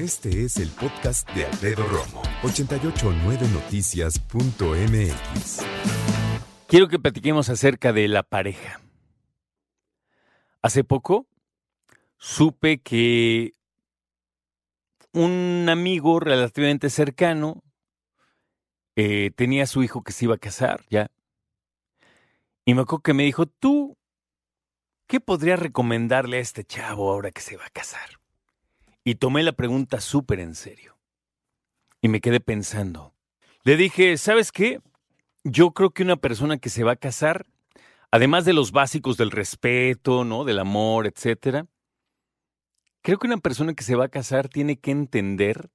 Este es el podcast de Alfredo Romo, 889noticias.mx. Quiero que platiquemos acerca de la pareja. Hace poco supe que un amigo relativamente cercano eh, tenía a su hijo que se iba a casar, ya. Y me acuerdo que me dijo, tú, ¿qué podrías recomendarle a este chavo ahora que se va a casar? Y tomé la pregunta súper en serio. Y me quedé pensando. Le dije, ¿sabes qué? Yo creo que una persona que se va a casar, además de los básicos del respeto, ¿no? Del amor, etcétera, creo que una persona que se va a casar tiene que entender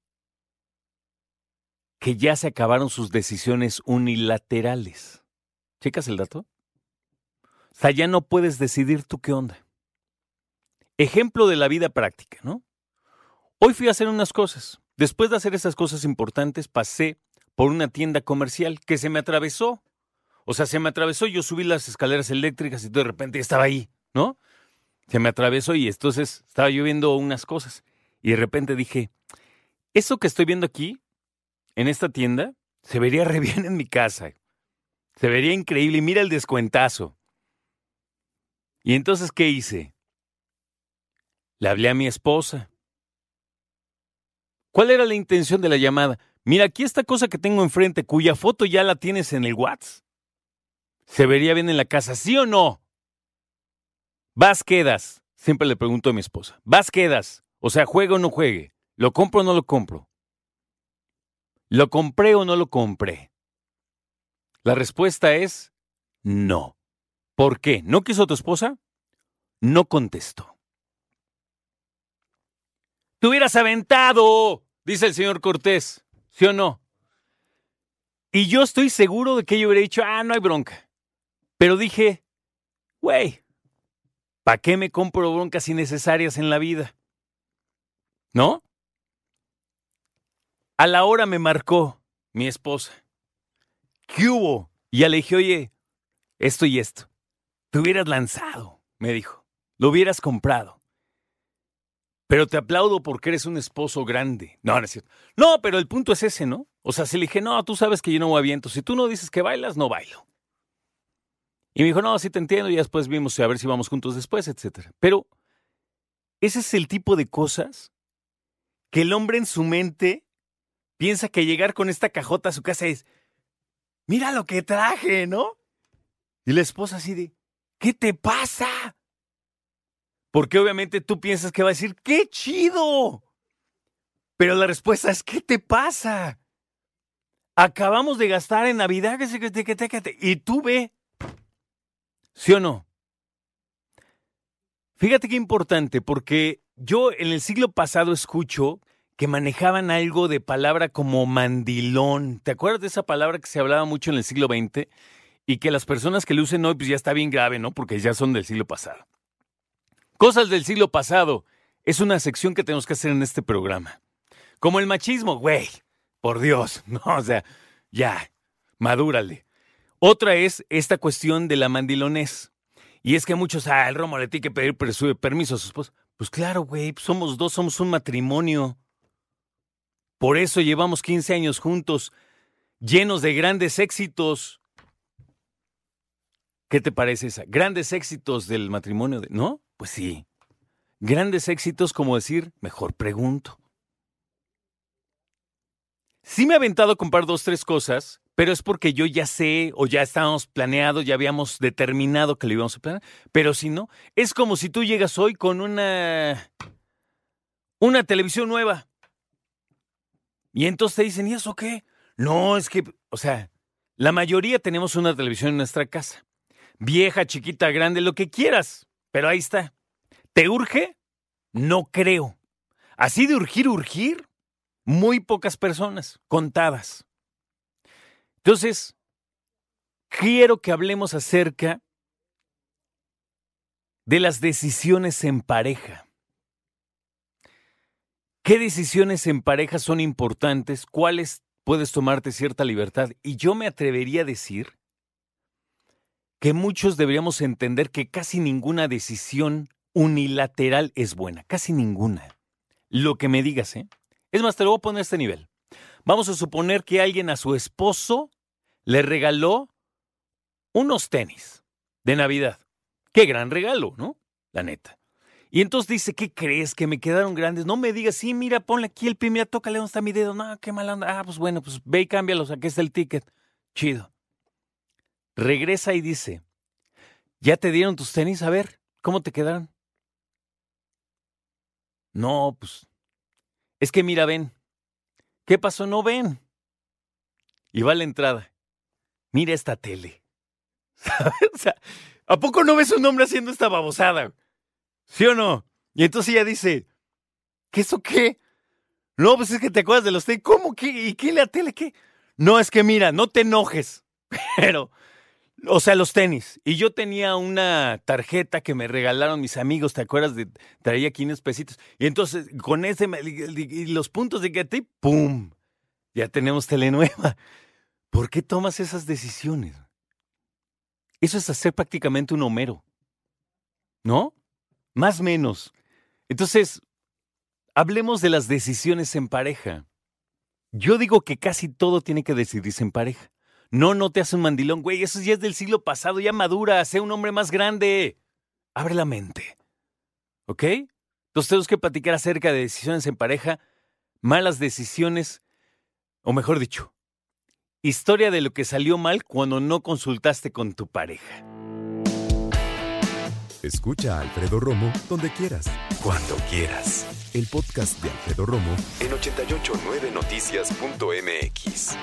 que ya se acabaron sus decisiones unilaterales. ¿Checas el dato? O sea, ya no puedes decidir tú qué onda. Ejemplo de la vida práctica, ¿no? Hoy fui a hacer unas cosas. Después de hacer esas cosas importantes, pasé por una tienda comercial que se me atravesó. O sea, se me atravesó, yo subí las escaleras eléctricas y de repente estaba ahí, ¿no? Se me atravesó y entonces estaba yo viendo unas cosas. Y de repente dije, eso que estoy viendo aquí, en esta tienda, se vería re bien en mi casa. Se vería increíble y mira el descuentazo. Y entonces, ¿qué hice? Le hablé a mi esposa. ¿Cuál era la intención de la llamada? Mira, aquí esta cosa que tengo enfrente, cuya foto ya la tienes en el WhatsApp. ¿Se vería bien en la casa, sí o no? ¿Vas quedas? Siempre le pregunto a mi esposa. ¿Vas quedas? O sea, ¿juega o no juegue? ¿Lo compro o no lo compro? ¿Lo compré o no lo compré? La respuesta es no. ¿Por qué? ¿No quiso tu esposa? No contestó. ¡Te hubieras aventado! Dice el señor Cortés. ¿Sí o no? Y yo estoy seguro de que yo hubiera dicho, ah, no hay bronca. Pero dije, güey, ¿para qué me compro broncas innecesarias en la vida? ¿No? A la hora me marcó mi esposa. ¿Qué hubo? Y ya le dije, oye, esto y esto. Te hubieras lanzado, me dijo. Lo hubieras comprado. Pero te aplaudo porque eres un esposo grande. No, no es cierto. No, pero el punto es ese, ¿no? O sea, si le dije, no, tú sabes que yo no voy a viento. Si tú no dices que bailas, no bailo. Y me dijo, no, sí te entiendo. Y después vimos a ver si vamos juntos después, etc. Pero ese es el tipo de cosas que el hombre en su mente piensa que llegar con esta cajota a su casa es, mira lo que traje, ¿no? Y la esposa así de, ¿Qué te pasa? Porque obviamente tú piensas que va a decir, ¡qué chido! Pero la respuesta es, ¿qué te pasa? Acabamos de gastar en Navidad y tú ve. ¿Sí o no? Fíjate qué importante, porque yo en el siglo pasado escucho que manejaban algo de palabra como mandilón. ¿Te acuerdas de esa palabra que se hablaba mucho en el siglo XX? y que las personas que lo usen hoy pues ya está bien grave, ¿no? Porque ya son del siglo pasado. Cosas del siglo pasado es una sección que tenemos que hacer en este programa. Como el machismo, güey, por Dios, no, o sea, ya, madúrale. Otra es esta cuestión de la mandilonés. Y es que muchos, ah, el Romo le tiene que pedir permiso a su esposa. Pues claro, güey, somos dos, somos un matrimonio. Por eso llevamos 15 años juntos, llenos de grandes éxitos. ¿Qué te parece esa? Grandes éxitos del matrimonio, de... ¿no? Pues sí. Grandes éxitos como decir, mejor pregunto. Sí me he aventado a comprar dos, tres cosas, pero es porque yo ya sé o ya estábamos planeados, ya habíamos determinado que lo íbamos a planear. Pero si no, es como si tú llegas hoy con una, una televisión nueva. Y entonces te dicen, ¿y eso qué? No, es que, o sea, la mayoría tenemos una televisión en nuestra casa vieja, chiquita, grande, lo que quieras. Pero ahí está. ¿Te urge? No creo. Así de urgir, urgir, muy pocas personas, contadas. Entonces, quiero que hablemos acerca de las decisiones en pareja. ¿Qué decisiones en pareja son importantes? ¿Cuáles puedes tomarte cierta libertad? Y yo me atrevería a decir que muchos deberíamos entender que casi ninguna decisión unilateral es buena, casi ninguna. Lo que me digas, ¿eh? Es más, te lo voy a poner a este nivel. Vamos a suponer que alguien a su esposo le regaló unos tenis de Navidad. Qué gran regalo, ¿no? La neta. Y entonces dice, ¿qué crees? Que me quedaron grandes. No me digas, sí, mira, ponle aquí el pie, mira, tócale dónde está mi dedo. No, qué mala onda. Ah, pues bueno, pues ve y cámbialos, aquí está el ticket. Chido. Regresa y dice, ¿ya te dieron tus tenis? A ver, ¿cómo te quedaron? No, pues, es que mira, ven. ¿Qué pasó? No ven. Y va a la entrada. Mira esta tele. O sea, ¿a poco no ves un hombre haciendo esta babosada? ¿Sí o no? Y entonces ella dice, ¿qué eso qué? No, pues es que te acuerdas de los tenis. ¿Cómo? ¿Qué? ¿Y qué la tele? ¿Qué? No, es que mira, no te enojes. Pero, o sea, los tenis. Y yo tenía una tarjeta que me regalaron mis amigos, ¿te acuerdas? De, traía 500 pesitos. Y entonces, con ese, y los puntos de que ¡pum! Ya tenemos tele nueva. ¿Por qué tomas esas decisiones? Eso es hacer prácticamente un Homero. ¿No? Más menos. Entonces, hablemos de las decisiones en pareja. Yo digo que casi todo tiene que decidirse en pareja. No, no te hace un mandilón, güey, eso ya es del siglo pasado, ya madura, sea un hombre más grande. Abre la mente. ¿Ok? Entonces tenemos que platicar acerca de decisiones en pareja, malas decisiones, o mejor dicho, historia de lo que salió mal cuando no consultaste con tu pareja. Escucha a Alfredo Romo donde quieras. Cuando quieras. El podcast de Alfredo Romo en 889noticias.mx.